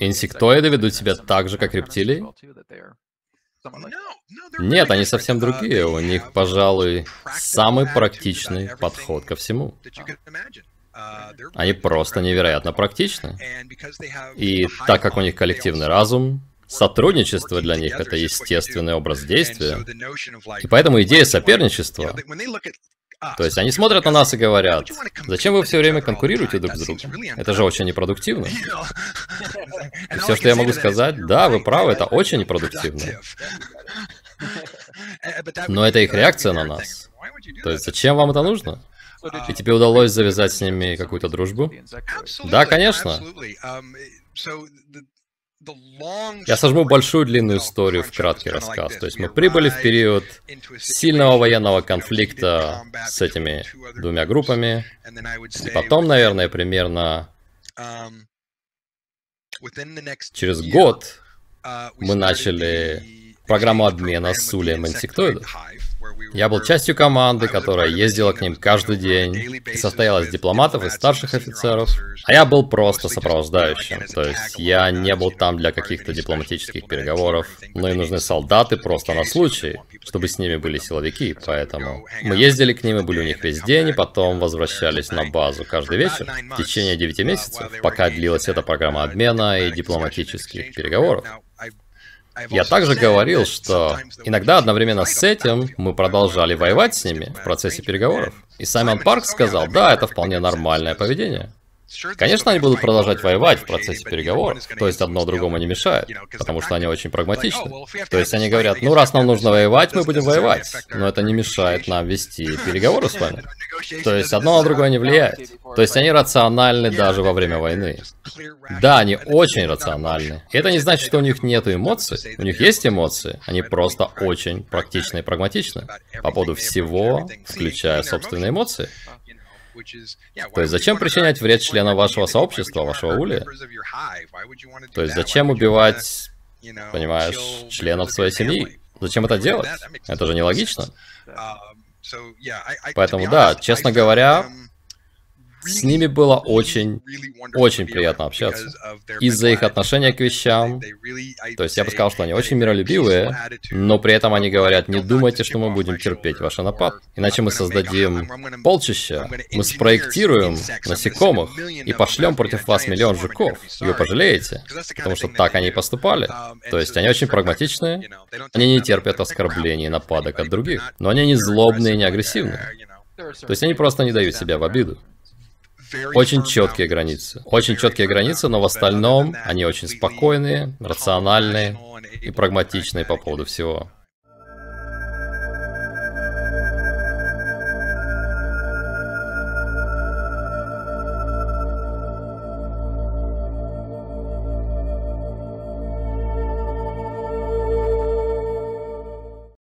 Инсектоиды ведут себя так же, как рептилии? Нет, они совсем другие. У них, пожалуй, самый практичный подход ко всему. Они просто невероятно практичны. И так как у них коллективный разум, сотрудничество для них это естественный образ действия. И поэтому идея соперничества то есть они смотрят на нас и говорят, зачем вы все время конкурируете друг с другом? Это же очень непродуктивно. И все, что я могу сказать, да, вы правы, это очень непродуктивно. Но это их реакция на нас. То есть зачем вам это нужно? И тебе удалось завязать с ними какую-то дружбу? Да, конечно. Я сожму большую длинную историю в краткий рассказ. То есть мы прибыли в период сильного военного конфликта с этими двумя группами. И потом, наверное, примерно через год мы начали программу обмена с улем инсектоидов. Я был частью команды, которая ездила к ним каждый день и состояла из дипломатов и старших офицеров, а я был просто сопровождающим, то есть я не был там для каких-то дипломатических переговоров, но и нужны солдаты просто на случай, чтобы с ними были силовики, поэтому мы ездили к ним и были у них весь день, и потом возвращались на базу каждый вечер в течение 9 месяцев, пока длилась эта программа обмена и дипломатических переговоров. Я также говорил, что иногда одновременно с этим мы продолжали воевать с ними в процессе переговоров. И Саймон Парк сказал, да, это вполне нормальное поведение. Конечно, они будут продолжать воевать в процессе переговоров, то есть одно другому не мешает, потому что они очень прагматичны. То есть они говорят, ну раз нам нужно воевать, мы будем воевать, но это не мешает нам вести переговоры с вами. То есть одно на другое не влияет. То есть они рациональны даже во время войны. Да, они очень рациональны. И это не значит, что у них нет эмоций. У них есть эмоции, они просто очень практичны и прагматичны по поводу всего, включая собственные эмоции. То есть зачем причинять вред членам вашего сообщества, вашего ули? То есть зачем убивать, понимаешь, членов своей семьи? Зачем это делать? Это же нелогично. Поэтому да, честно говоря, с ними было очень, очень приятно общаться. Из-за их отношения к вещам. То есть я бы сказал, что они очень миролюбивые, но при этом они говорят, не думайте, что мы будем терпеть ваш напад. Иначе мы создадим полчища, мы спроектируем насекомых и пошлем против вас миллион жуков. И вы пожалеете. Потому что так они и поступали. То есть они очень прагматичные, они не терпят оскорблений и нападок от других, но они не злобные и не агрессивные. То есть они просто не дают себя в обиду. Очень четкие границы. Очень четкие границы, но в остальном они очень спокойные, рациональные и прагматичные по поводу всего.